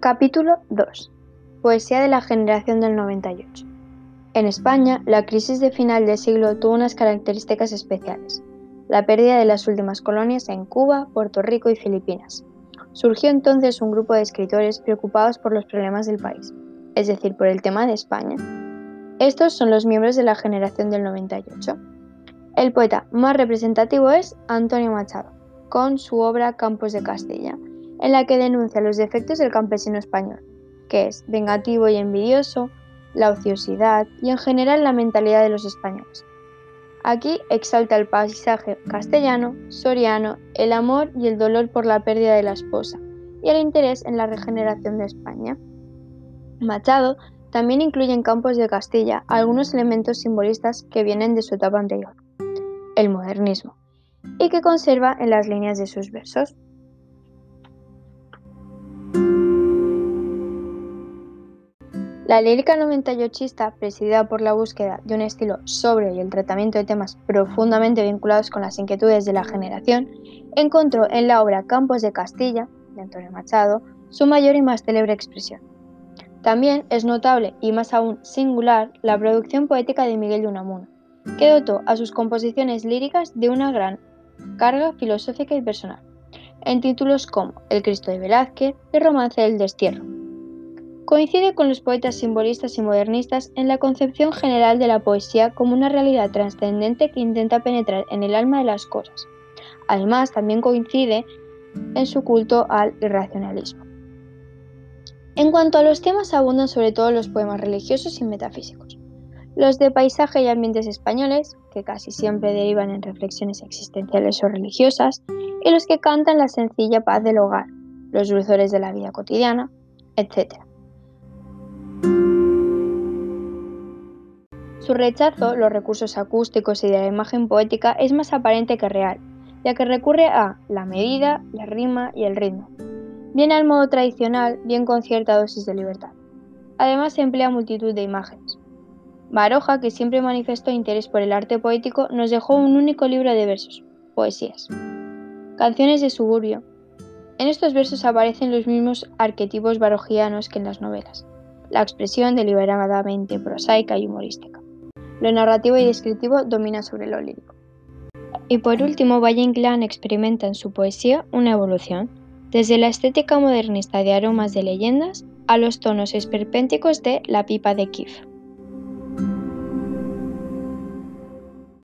Capítulo 2. Poesía de la generación del 98. En España, la crisis de final de siglo tuvo unas características especiales. La pérdida de las últimas colonias en Cuba, Puerto Rico y Filipinas. Surgió entonces un grupo de escritores preocupados por los problemas del país, es decir, por el tema de España. Estos son los miembros de la generación del 98. El poeta más representativo es Antonio Machado, con su obra Campos de Castilla, en la que denuncia los defectos del campesino español, que es vengativo y envidioso, la ociosidad y en general la mentalidad de los españoles. Aquí exalta el paisaje castellano, soriano, el amor y el dolor por la pérdida de la esposa y el interés en la regeneración de España. Machado también incluye en Campos de Castilla algunos elementos simbolistas que vienen de su etapa anterior, el modernismo, y que conserva en las líneas de sus versos. La lírica 98ista, presidida por la búsqueda de un estilo sobrio y el tratamiento de temas profundamente vinculados con las inquietudes de la generación, encontró en la obra Campos de Castilla, de Antonio Machado, su mayor y más célebre expresión. También es notable y más aún singular la producción poética de Miguel de Unamuno, que dotó a sus composiciones líricas de una gran carga filosófica y personal, en títulos como El Cristo de Velázquez y Romance del Destierro. Coincide con los poetas simbolistas y modernistas en la concepción general de la poesía como una realidad trascendente que intenta penetrar en el alma de las cosas. Además, también coincide en su culto al irracionalismo. En cuanto a los temas, abundan sobre todo los poemas religiosos y metafísicos. Los de paisaje y ambientes españoles, que casi siempre derivan en reflexiones existenciales o religiosas, y los que cantan la sencilla paz del hogar, los dulzores de la vida cotidiana, etc. Su rechazo, los recursos acústicos y de la imagen poética es más aparente que real, ya que recurre a la medida, la rima y el ritmo, bien al modo tradicional, bien con cierta dosis de libertad. Además emplea multitud de imágenes. Baroja, que siempre manifestó interés por el arte poético, nos dejó un único libro de versos, poesías. Canciones de suburbio. En estos versos aparecen los mismos arquetipos barojianos que en las novelas, la expresión deliberadamente prosaica y humorística. Lo narrativo y descriptivo domina sobre lo lírico. Y por último, Valle Inclán experimenta en su poesía una evolución, desde la estética modernista de aromas de leyendas a los tonos esperpénticos de La pipa de Kif.